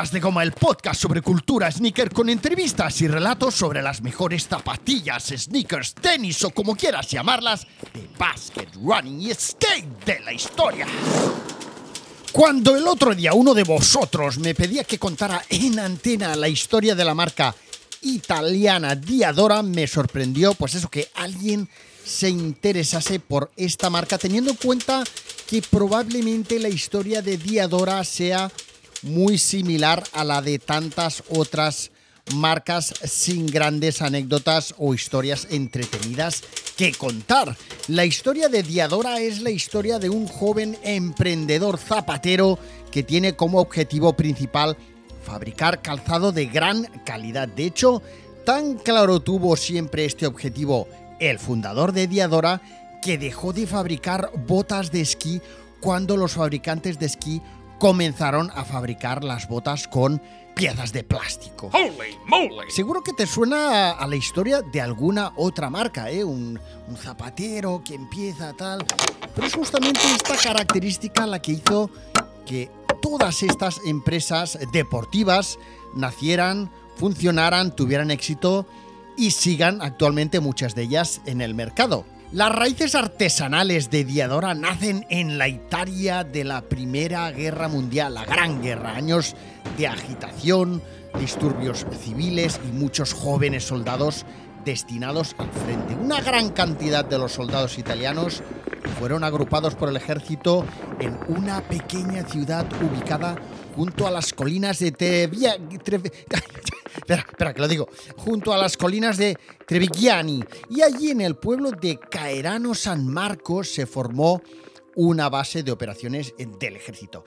De Goma, el podcast sobre cultura sneaker con entrevistas y relatos sobre las mejores zapatillas, sneakers, tenis o como quieras llamarlas, de basket, running y skate de la historia. Cuando el otro día uno de vosotros me pedía que contara en antena la historia de la marca italiana Diadora, me sorprendió pues eso que alguien se interesase por esta marca, teniendo en cuenta que probablemente la historia de Diadora sea muy similar a la de tantas otras marcas sin grandes anécdotas o historias entretenidas que contar. La historia de Diadora es la historia de un joven emprendedor zapatero que tiene como objetivo principal fabricar calzado de gran calidad. De hecho, tan claro tuvo siempre este objetivo el fundador de Diadora que dejó de fabricar botas de esquí cuando los fabricantes de esquí comenzaron a fabricar las botas con piezas de plástico. Seguro que te suena a la historia de alguna otra marca, ¿eh? Un, un, zapatero que empieza tal. Pero es justamente esta característica la que hizo que todas estas empresas deportivas nacieran, funcionaran, tuvieran éxito y sigan actualmente muchas de ellas en el mercado. Las raíces artesanales de Diadora nacen en la Italia de la Primera Guerra Mundial, la Gran Guerra, años de agitación, disturbios civiles y muchos jóvenes soldados destinados al frente. Una gran cantidad de los soldados italianos fueron agrupados por el ejército en una pequeña ciudad ubicada junto a las colinas de Tevia... espera, espera, que lo digo. Junto a las colinas de Trevigiani. Y allí en el pueblo de Caerano San Marcos se formó una base de operaciones del ejército.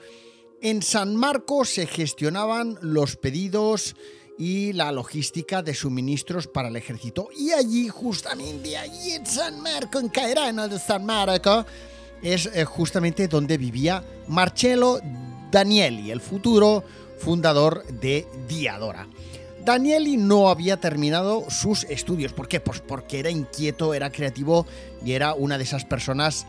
En San Marcos se gestionaban los pedidos y la logística de suministros para el ejército. Y allí, justamente allí en San Marco, en Caerano de San Marco, es eh, justamente donde vivía Marcello Danieli, el futuro fundador de Diadora. Danieli no había terminado sus estudios. ¿Por qué? Pues porque era inquieto, era creativo y era una de esas personas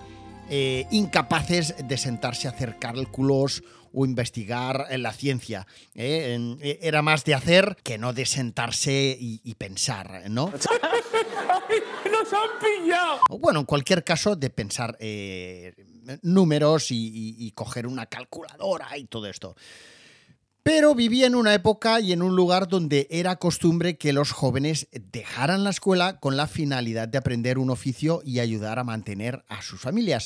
eh, incapaces de sentarse a hacer cálculos o investigar en la ciencia. ¿eh? Eh, era más de hacer que no de sentarse y, pensar, ¿no? ¡Nos han pillado! Bueno, en cualquier caso, de pensar números y coger una calculadora y todo esto. Pero vivía en una época y en un lugar donde era costumbre que los jóvenes dejaran la escuela con la finalidad de aprender un oficio y ayudar a mantener a sus familias.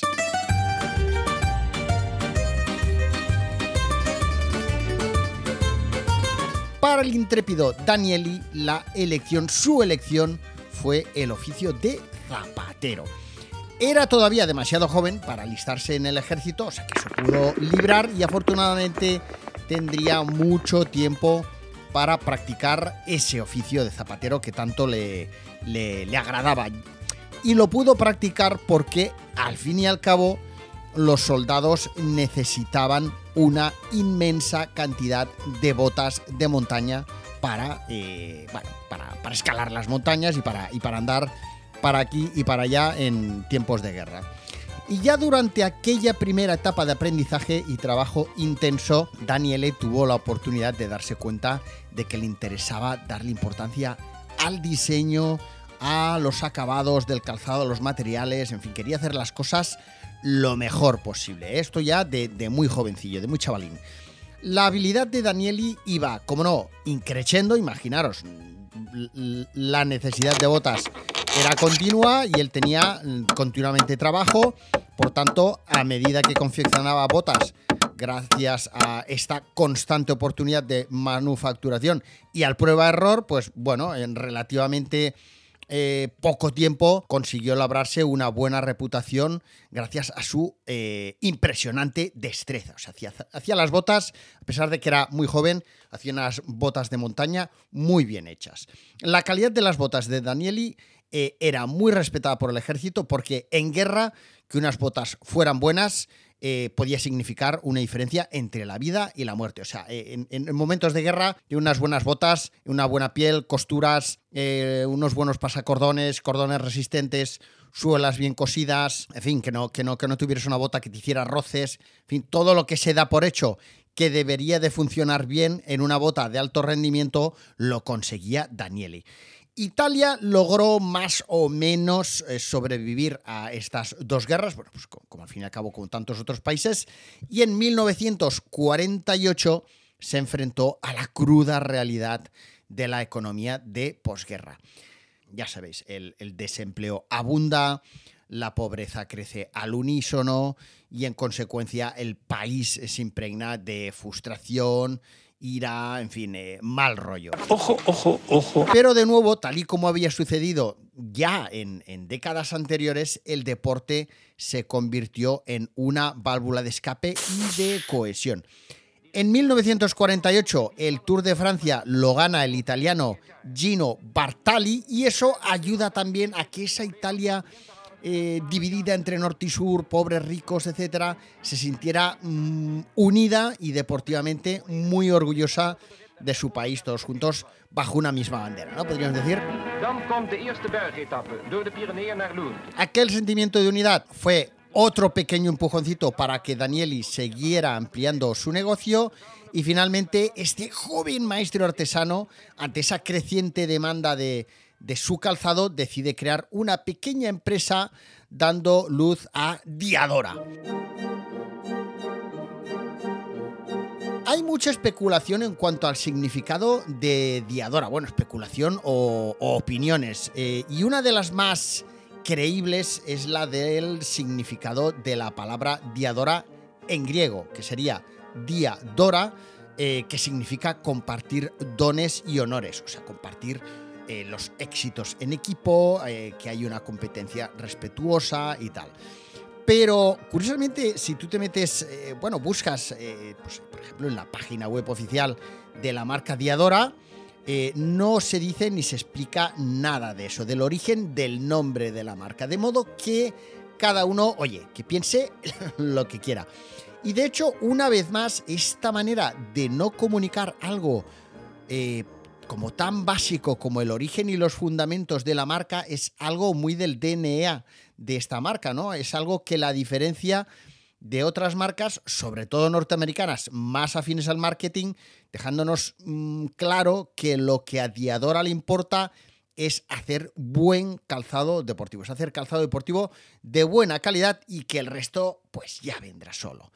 Para el intrépido Danieli, la elección, su elección, fue el oficio de zapatero. Era todavía demasiado joven para alistarse en el ejército, o sea que se pudo librar y afortunadamente tendría mucho tiempo para practicar ese oficio de zapatero que tanto le, le, agradaba. Y lo pudo practicar porque al fin y al cabo los soldados necesitaban una inmensa cantidad de botas de montaña para, eh, para, para, escalar las montañas y para, y para andar para aquí y para allá en tiempos de guerra. Y ya durante aquella primera etapa de aprendizaje y trabajo intenso, Daniele tuvo la oportunidad de darse cuenta de que le interesaba darle importancia al diseño, a los acabados del calzado, a los materiales, en fin, quería hacer las cosas lo mejor posible. Esto ya de, muy jovencillo, de muy chavalín. La habilidad de Danieli iba, como no, increciendo, imaginaros, la necesidad de botas era continua y él tenía continuamente trabajo. Por tanto, a medida que confeccionaba botas, gracias a esta constante oportunidad de manufacturación y al prueba-error, pues bueno, en relativamente eh, poco tiempo consiguió labrarse una buena reputación gracias a su eh, impresionante destreza. O sea, hacía, hacía, las botas, a pesar de que era muy joven, hacía unas botas de montaña muy bien hechas. La calidad de las botas de Danieli eh, era muy respetada por el ejército porque en guerra que unas botas fueran buenas eh, podía significar una diferencia entre la vida y la muerte. O sea, eh, en, momentos de guerra, unas buenas botas, una buena piel, costuras, unos buenos pasacordones, cordones resistentes, suelas bien cosidas, en fin, que no, que, no, que no tuvieras una bota que te hiciera roces, en fin, todo lo que se da por hecho que debería de funcionar bien en una bota de alto rendimiento, lo conseguía Danieli. Italia logró más o menos eh, sobrevivir a estas dos guerras, bueno, pues como, al fin y al cabo con tantos otros países, y en 1948 se enfrentó a la cruda realidad de la economía de posguerra. Ya sabéis, el desempleo abunda, la pobreza crece al unísono y en consecuencia el país se impregna de frustración, ira, en fin, eh, mal rollo. Ojo, ojo, ojo. Pero de nuevo, tal y como había sucedido ya en, en, décadas anteriores, el deporte se convirtió en una válvula de escape y de cohesión. En 1948 el Tour de Francia lo gana el italiano Gino Bartali y eso ayuda también a que esa Italia eh, dividida entre norte y sur, pobres, ricos, etcétera, se sintiera mm, unida y deportivamente muy orgullosa de su país, todos juntos bajo una misma bandera, ¿no? Podríamos decir. Aquel sentimiento de unidad fue otro pequeño empujoncito para que Danieli siguiera ampliando su negocio y finalmente este joven maestro artesano, ante esa creciente demanda de, de su calzado, decide crear una pequeña empresa dando luz a Diadora. Hay mucha especulación en cuanto al significado de Diadora. Bueno, especulación o, opiniones. Eh, y una de las más creíbles es la del significado de la palabra Diadora en griego, que sería Diadora, eh, que significa compartir dones y honores, o sea, compartir eh, los éxitos en equipo, eh, que hay una competencia respetuosa y tal. Pero curiosamente, si tú te metes, eh, bueno, buscas, pues, por ejemplo, en la página web oficial de la marca Diadora, no se dice ni se explica nada de eso, del origen del nombre de la marca. De modo que cada uno, oye, que piense lo que quiera. Y de hecho, una vez más, esta manera de no comunicar algo como tan básico como el origen y los fundamentos de la marca es algo muy del DNA de esta marca, ¿no? Es algo que la diferencia de otras marcas, sobre todo norteamericanas, más afines al marketing, dejándonos mm, claro que lo que a Diadora le importa es hacer buen calzado deportivo, es hacer calzado deportivo de buena calidad y que el resto pues ya vendrá solo.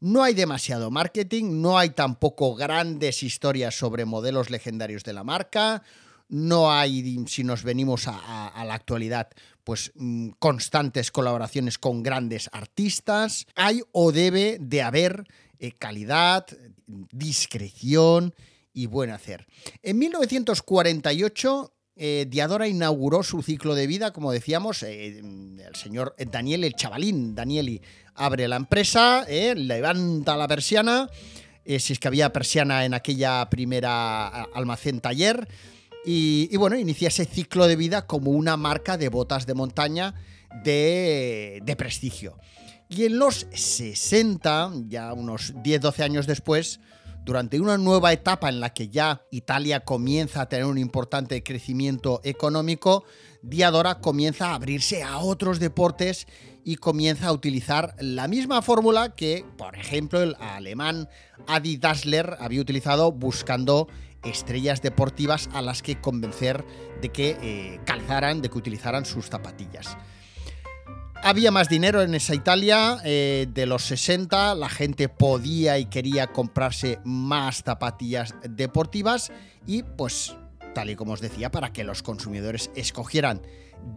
No hay demasiado marketing, no hay tampoco grandes historias sobre modelos legendarios de la marca, no hay, si nos venimos a, la actualidad, pues mm, constantes colaboraciones con grandes artistas. Hay o debe de haber eh, calidad, discreción y buen hacer. En 1948 eh, Diadora inauguró su ciclo de vida, como decíamos, eh, el señor Daniel, el chavalín Danieli, abre la empresa, eh, levanta la persiana, si es que había persiana en aquella primera almacén taller, y, bueno, inicia ese ciclo de vida como una marca de botas de montaña de, de prestigio. Y en los 60, ya unos 10-12 años después, durante una nueva etapa en la que ya Italia comienza a tener un importante crecimiento económico, Diadora comienza a abrirse a otros deportes y comienza a utilizar la misma fórmula que, por ejemplo, el alemán Adi Dassler había utilizado buscando estrellas deportivas a las que convencer de que eh, calzaran, de que utilizaran sus zapatillas. Había más dinero en esa Italia eh, de los 60, la gente podía y quería comprarse más zapatillas deportivas y pues tal y como os decía, para que los consumidores escogieran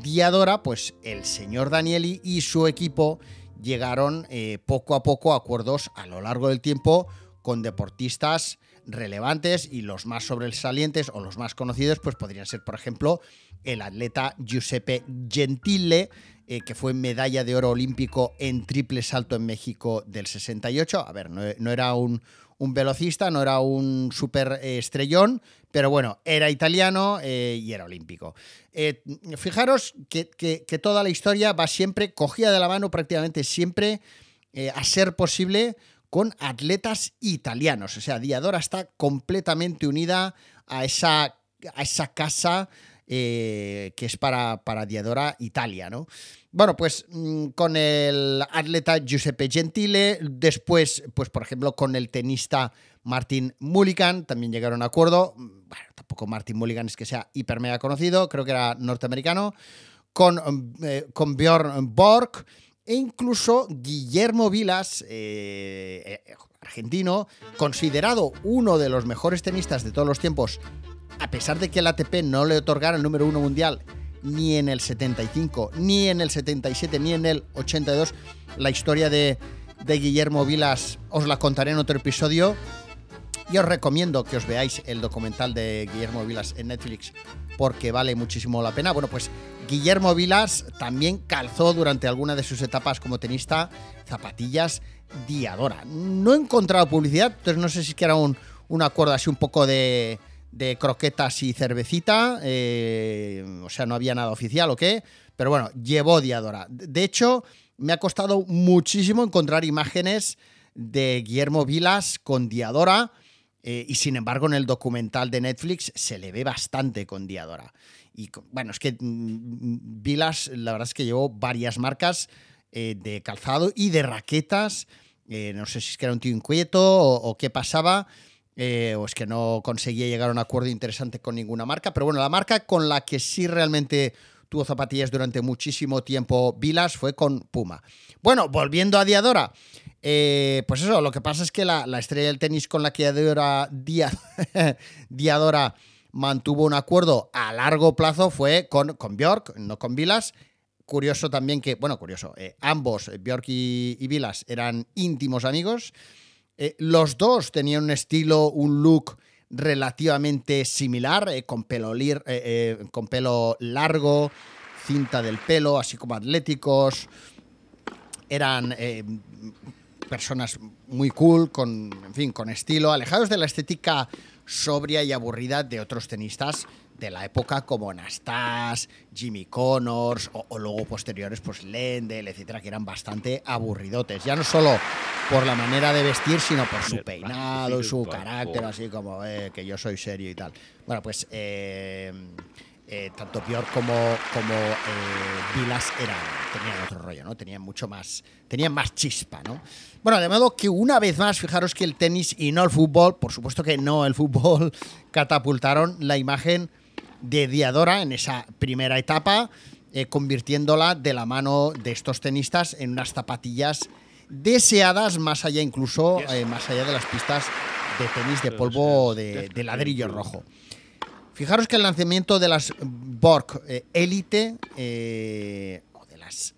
Diadora, pues el señor Danieli y su equipo llegaron eh, poco a poco a acuerdos a lo largo del tiempo con deportistas relevantes y los más sobresalientes o los más conocidos pues podrían ser por ejemplo el atleta Giuseppe Gentile eh, que fue medalla de oro olímpico en triple salto en México del 68. A ver, no, era un, velocista, no era un super estrellón, pero bueno, era italiano eh, y era olímpico. fijaros que, toda la historia va siempre, cogida de la mano prácticamente siempre, a ser posible con atletas italianos. O sea, Diadora está completamente unida a esa, a esa casa eh, que es para, para Diadora Italia, ¿no? Bueno, pues mm, con el atleta Giuseppe Gentile, después, pues por ejemplo, con el tenista Martin Mulligan, también llegaron a acuerdo. Bueno, tampoco Martin Mulligan es que sea hiper mega conocido, creo que era norteamericano. Con, eh, con Bjorn Borg e incluso Guillermo Vilas, eh, eh, argentino, considerado uno de los mejores tenistas de todos los tiempos, a pesar de que el ATP no le otorgara el número uno mundial ni en el 75, ni en el 77, ni en el 82, la historia de, de Guillermo Vilas os la contaré en otro episodio. Y os recomiendo que os veáis el documental de Guillermo Vilas en Netflix porque vale muchísimo la pena. Bueno, pues Guillermo Vilas también calzó durante alguna de sus etapas como tenista zapatillas Diadora. No he encontrado publicidad, entonces no sé si que era un, un acuerdo así un poco de, de croquetas y cervecita, eh, o sea, no había nada oficial o qué, pero bueno, llevó Diadora. De hecho, me ha costado muchísimo encontrar imágenes de Guillermo Vilas con Diadora. Eh, y sin embargo, en el documental de Netflix se le ve bastante con Diadora. Y bueno, es que mm, Vilas, la verdad es que llevó varias marcas eh, de calzado y de raquetas. Eh, no sé si es que era un tío inquieto o, qué pasaba. o es que no conseguía llegar a un acuerdo interesante con ninguna marca. Pero bueno, la marca con la que sí realmente tuvo zapatillas durante muchísimo tiempo Vilas fue con Puma. Bueno, volviendo a Diadora. Eh, pues eso, lo que pasa es que la, estrella del tenis con la que Diadora, mantuvo un acuerdo a largo plazo fue con, con Bjork, no con Vilas. Curioso también que, bueno, curioso, eh, ambos, Bjork y, Vilas, eran íntimos amigos. Eh, los dos tenían un estilo, un look relativamente similar, con, pelo con pelo largo, cinta del pelo, así como atléticos. Eran personas muy cool, con, en fin, con estilo, alejados de la estética sobria y aburrida de otros tenistas de la época como Nastas, Jimmy Connors o, luego posteriores pues Lendl, etcétera, que eran bastante aburridotes, ya no solo por la manera de vestir, sino por su peinado y su carácter, así como eh, que yo soy serio y tal. Bueno, pues eh, eh, tanto Björk como, como eh, Vilas eran, tenían otro rollo, ¿no? Tenían mucho más, tenían más chispa, ¿no? Bueno, de modo que una vez más, fijaros que el tenis y no el fútbol, por supuesto que no el fútbol, catapultaron la imagen de Diadora en esa primera etapa, eh, convirtiéndola de la mano de estos tenistas en unas zapatillas deseadas más allá incluso, más allá de las pistas de tenis de polvo de ladrillo rojo. Fijaros que el lanzamiento de las Borg eh, Elite, eh, o de las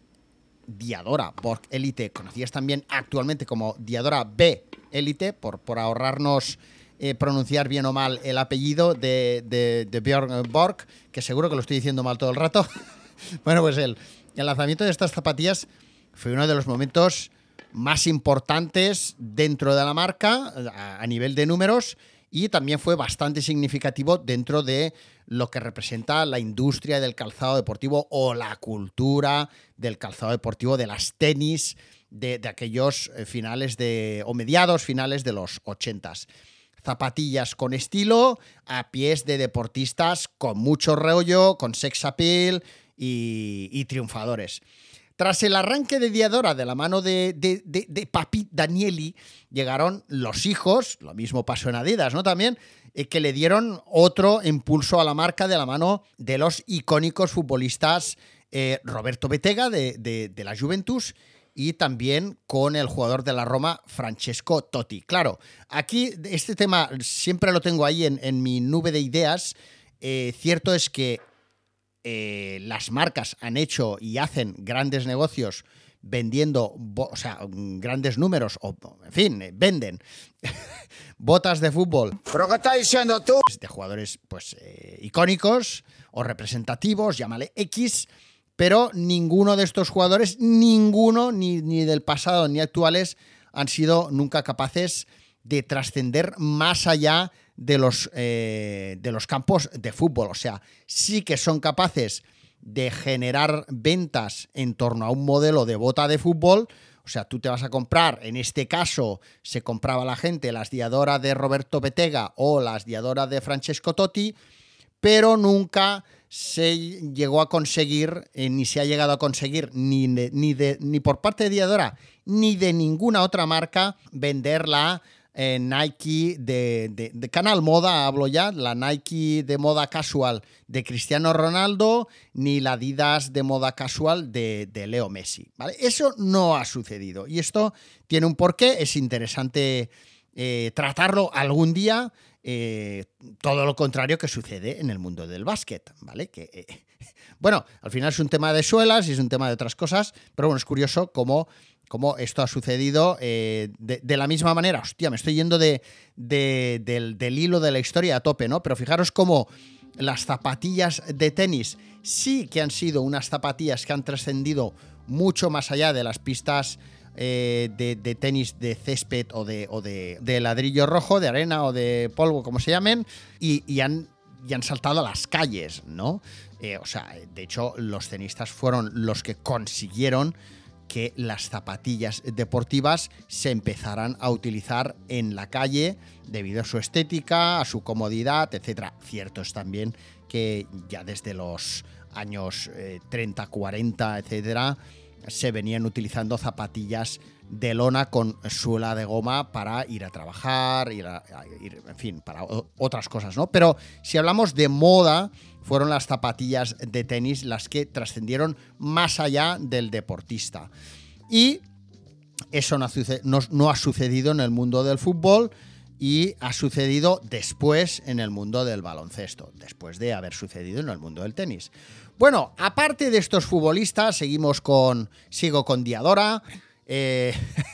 Diadora Borg Elite, conocidas también actualmente como Diadora B Elite, por, por ahorrarnos eh, pronunciar bien o mal el apellido de, de, Björn Borg, que seguro que lo estoy diciendo mal todo el rato. bueno, pues el, el lanzamiento de estas zapatillas fue uno de los momentos más importantes dentro de la marca a nivel de números y también fue bastante significativo dentro de lo que representa la industria del calzado deportivo o la cultura del calzado deportivo, de las tenis de, aquellos eh, finales de, o mediados finales de los ochentas. Zapatillas con estilo, a pies de deportistas con mucho rollo, con sex appeal y triunfadores. Tras el arranque de Diadora de la mano de, Papi Danieli, llegaron los hijos, lo mismo pasó en Adidas, ¿no? También, eh, que le dieron otro impulso a la marca de la mano de los icónicos futbolistas eh, Roberto Betega de, la Juventus y también con el jugador de la Roma, Francesco Totti. Claro, aquí este tema siempre lo tengo ahí en, mi nube de ideas. Eh, cierto es que eh, las marcas han hecho y hacen grandes negocios vendiendo, o sea, grandes números, o en fin, eh, venden botas de fútbol. ¿Pero qué estás diciendo tú? De jugadores, pues, eh, icónicos o representativos, llámale X, pero ninguno de estos jugadores, ninguno, ni, ni del pasado ni actuales, han sido nunca capaces de trascender más allá de los, eh, de los campos de fútbol. O sea, sí que son capaces de generar ventas en torno a un modelo de bota de fútbol. O sea, tú te vas a comprar, en este caso se compraba la gente las diadoras de Roberto Betega o las diadoras de Francesco Totti, pero nunca se llegó a conseguir, eh, ni se ha llegado a conseguir, ni, ni, de, ni por parte de Diadora, ni de ninguna otra marca, vender la eh, Nike de, de, Canal Moda, hablo ya, la Nike de moda casual de Cristiano Ronaldo, ni la Adidas de moda casual de, de Leo Messi. ¿vale? Eso no ha sucedido. Y esto tiene un porqué, es interesante eh, tratarlo algún día. Eh, todo lo contrario que sucede en el mundo del básquet, ¿vale? Que, eh, bueno, al final es un tema de suelas y es un tema de otras cosas, pero bueno, es curioso cómo, cómo esto ha sucedido de, la misma manera. Hostia, me estoy yendo de, del, hilo de la historia a tope, ¿no? Pero fijaros cómo las zapatillas de tenis sí que han sido unas zapatillas que han trascendido mucho más allá de las pistas eh, de, tenis de césped o, de, ladrillo rojo, de arena o de polvo, como se llamen, y, han, han saltado a las calles, ¿no? Eh, o sea, de hecho, los tenistas fueron los que consiguieron que las zapatillas deportivas se empezaran a utilizar en la calle debido a su estética, a su comodidad, etc. Cierto es también que ya desde los años 30, 40, etcétera, se venían utilizando zapatillas de lona con suela de goma para ir a trabajar, ir a, ir, en fin, para otras cosas, ¿no? Pero si hablamos de moda, fueron las zapatillas de tenis las que trascendieron más allá del deportista. Y eso no, ha sucedido en el mundo del fútbol y ha sucedido después en el mundo del baloncesto, después de haber sucedido en el mundo del tenis. Bueno, aparte de estos futbolistas, seguimos con. Sigo con Diadora. Eh,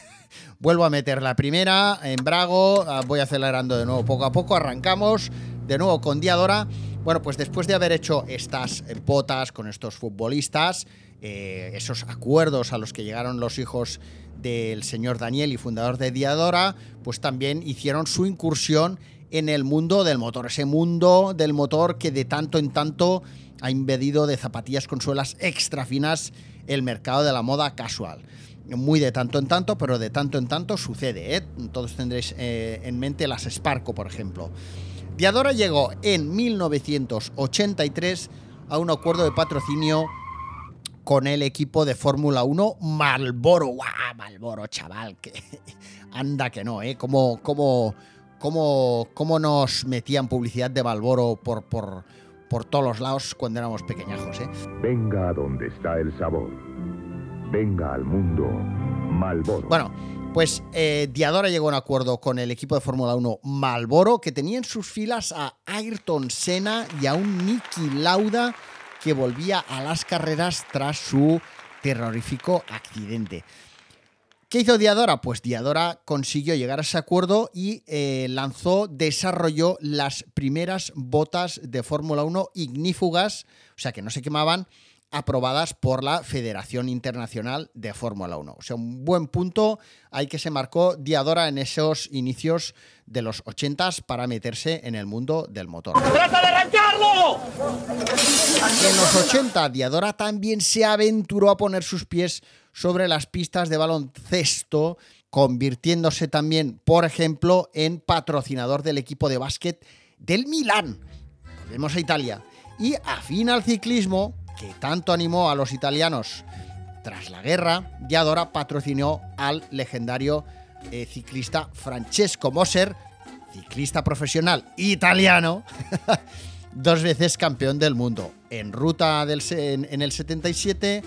vuelvo a meter la primera en Brago. Ah, voy acelerando de nuevo poco a poco. Arrancamos de nuevo con Diadora. Bueno, pues después de haber hecho estas botas con estos futbolistas, eh, esos acuerdos a los que llegaron los hijos del señor Daniel y fundador de Diadora, pues también hicieron su incursión en el mundo del motor, ese mundo del motor que de tanto en tanto ha impedido de zapatillas con suelas extra finas el mercado de la moda casual. Muy de tanto en tanto, pero de tanto en tanto sucede. ¿eh? Todos tendréis eh, en mente las Sparco, por ejemplo. Diadora llegó en 1983 a un acuerdo de patrocinio con el equipo de Fórmula 1 Malboro. ¡Guau! Malboro, chaval. Que, anda que no, ¿eh? Cómo, cómo, cómo, cómo nos metían publicidad de Malboro por, por, por todos los lados cuando éramos pequeñajos. ¿eh? Venga a donde está el sabor. Venga al mundo Malboro. Bueno, pues eh, Diadora llegó a un acuerdo con el equipo de Fórmula 1 Malboro, que tenía en sus filas a Ayrton Senna y a un Niki Lauda que volvía a las carreras tras su terrorífico accidente. ¿Qué hizo Diadora? Pues Diadora consiguió llegar a ese acuerdo y eh, lanzó, desarrolló las primeras botas de Fórmula 1 ignífugas, o sea que no se quemaban, aprobadas por la Federación Internacional de Fórmula 1. O sea, un buen punto hay que se marcó Diadora en esos inicios de los 80 para meterse en el mundo del motor. ¡Trata de arrancarlo! En los 80, Diadora también se aventuró a poner sus pies sobre las pistas de baloncesto, convirtiéndose también, por ejemplo, en patrocinador del equipo de básquet del Milán. Volvemos a Italia. Y afín al ciclismo, que tanto animó a los italianos tras la guerra, Diadora patrocinó al legendario eh, ciclista Francesco Moser, ciclista profesional italiano, dos veces campeón del mundo, en ruta en el 77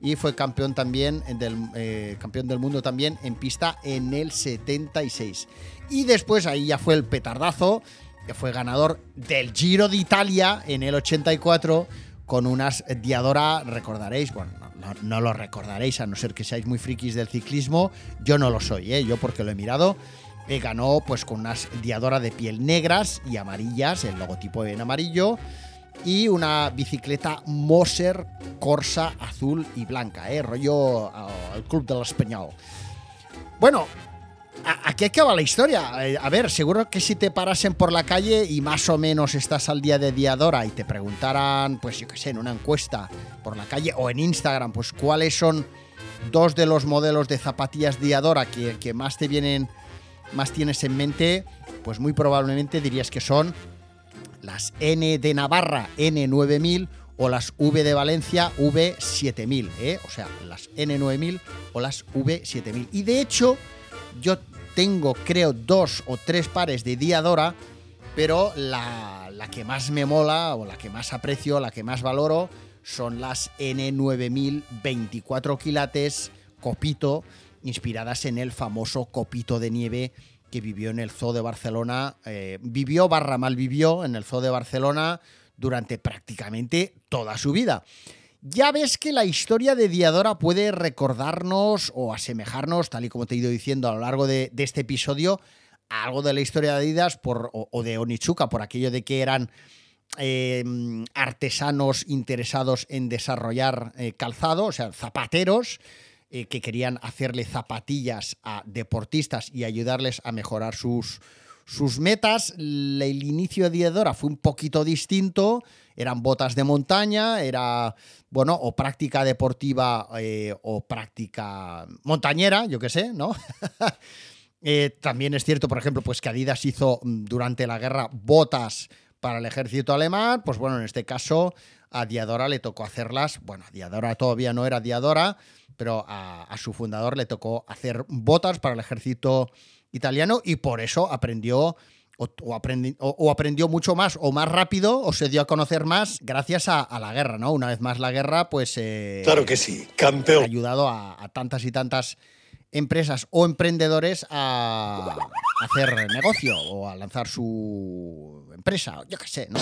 y fue campeón también del, eh, campeón del mundo también en pista en el 76. Y después ahí ya fue el petardazo, que fue ganador del Giro de Italia en el 84 con unas Diadora, recordaréis, bueno, no, lo recordaréis a no ser que seáis muy frikis del ciclismo, yo no lo soy, ¿eh? yo porque lo he mirado, ganó pues con unas Diadora de piel negras y amarillas, el logotipo en amarillo, y una bicicleta Moser Corsa azul y blanca, ¿eh? rollo al Club del Español. Bueno, aquí acaba la historia. Eh, a ver, seguro que si te parasen por la calle y más o menos estás al día de Diadora y te preguntaran, pues yo qué sé, en una encuesta por la calle o en Instagram, pues cuáles son dos de los modelos de zapatillas Diadora que, que más te vienen, más tienes en mente, pues muy probablemente dirías que son las N de Navarra N9000 o las V de Valencia V7000, ¿eh? o sea, las N9000 o las V7000. Y de hecho, yo tengo, creo, dos o tres pares de Diadora, pero la, la que más me mola o la que más aprecio, la que más valoro, son las N9000 24 quilates Copito, inspiradas en el famoso Copito de nieve que vivió en el Zoo de Barcelona, eh, vivió barra mal vivió en el Zoo de Barcelona durante prácticamente toda su vida. Ya ves que la historia de Diadora puede recordarnos o asemejarnos, tal y como te he ido diciendo a lo largo de, este episodio, a algo de la historia de Adidas por, o, de Onichuka, por aquello de que eran em, artesanos interesados en desarrollar eh, calzado, o sea, zapateros, eh, que querían hacerle zapatillas a deportistas y ayudarles a mejorar sus, sus metas. El inicio de Diadora fue un poquito distinto. Eran botas de montaña, era, bueno, o práctica deportiva eh, o práctica montañera, yo qué sé, ¿no? Eh, también es cierto, por ejemplo, pues que Adidas hizo mm, durante la guerra botas para el ejército alemán, pues bueno, en este caso a Diadora le tocó hacerlas, bueno, a Diadora todavía no era Diadora, pero a, su fundador le tocó hacer botas para el ejército italiano y por eso aprendió o, aprendió mucho más o más rápido o se dio a conocer más gracias a, la guerra, ¿no? Una vez más la guerra, pues... Eh, claro que sí, campeón. Ha ayudado a, tantas y tantas empresas o emprendedores a hacer negocio o a lanzar su empresa, yo qué sé, ¿no?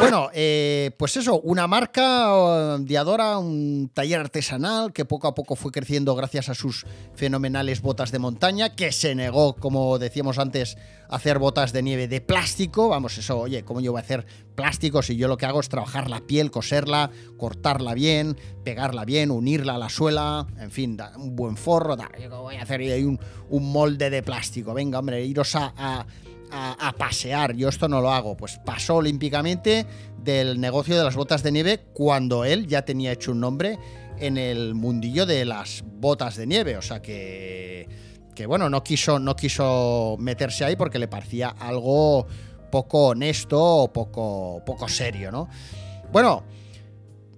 Bueno, eh, pues eso, una marca um, Diadora, un taller artesanal que poco a poco fue creciendo gracias a sus fenomenales botas de montaña, que se negó, como decíamos antes, hacer botas de nieve de plástico. Vamos, eso, oye, ¿cómo yo voy a hacer plástico si yo lo que hago es trabajar la piel, coserla, cortarla bien, pegarla bien, unirla a la suela, en fin, un buen forro, yo voy a hacer ahí un, molde de plástico. Venga, hombre, iros a a, pasear. Yo esto no lo hago. Pues pasó olímpicamente del negocio de las botas de nieve cuando él ya tenía hecho un nombre en el mundillo de las botas de nieve. O sea que, bueno, no quiso, no quiso meterse ahí porque le parecía algo poco honesto o poco, poco serio, ¿no? Bueno,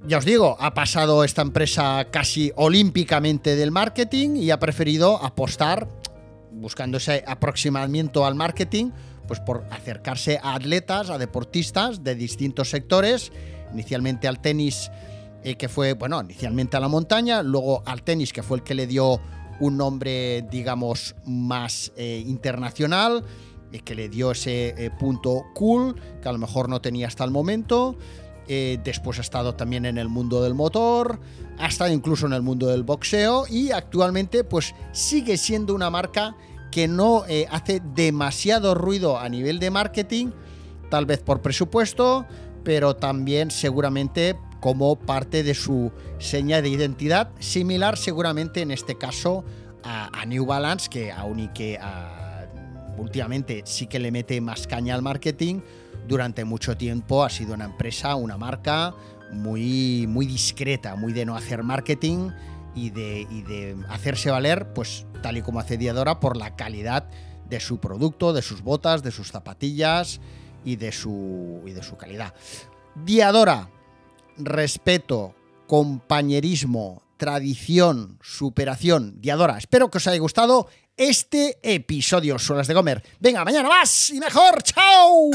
ya os digo, ha pasado esta empresa casi olímpicamente del marketing y ha preferido apostar buscando ese aproximamiento al marketing, pues por acercarse a atletas, a deportistas de distintos sectores, inicialmente al tenis, eh, que fue, bueno, inicialmente a la montaña, luego al tenis, que fue el que le dio un nombre, digamos, más eh, internacional, y que le dio ese eh, punto cool, que a lo mejor no tenía hasta el momento. después ha estado también en el mundo del motor, ha estado incluso en el mundo del boxeo y actualmente pues sigue siendo una marca que no eh, hace demasiado ruido a nivel de marketing, tal vez por presupuesto, pero también seguramente como parte de su seña de identidad, similar seguramente en este caso a, New Balance, que aún y que últimamente sí que le mete más caña al marketing, durante mucho tiempo ha sido una empresa, una marca muy, muy discreta, muy de no hacer marketing y de, de hacerse valer, pues tal y como hace Diadora, por la calidad de su producto, de sus botas, de sus zapatillas y de su, y de su calidad. Diadora, respeto, compañerismo, tradición, superación. Diadora, espero que os haya gustado este episodio, Suelas de Gomer. Venga, mañana más y mejor. ¡Chao!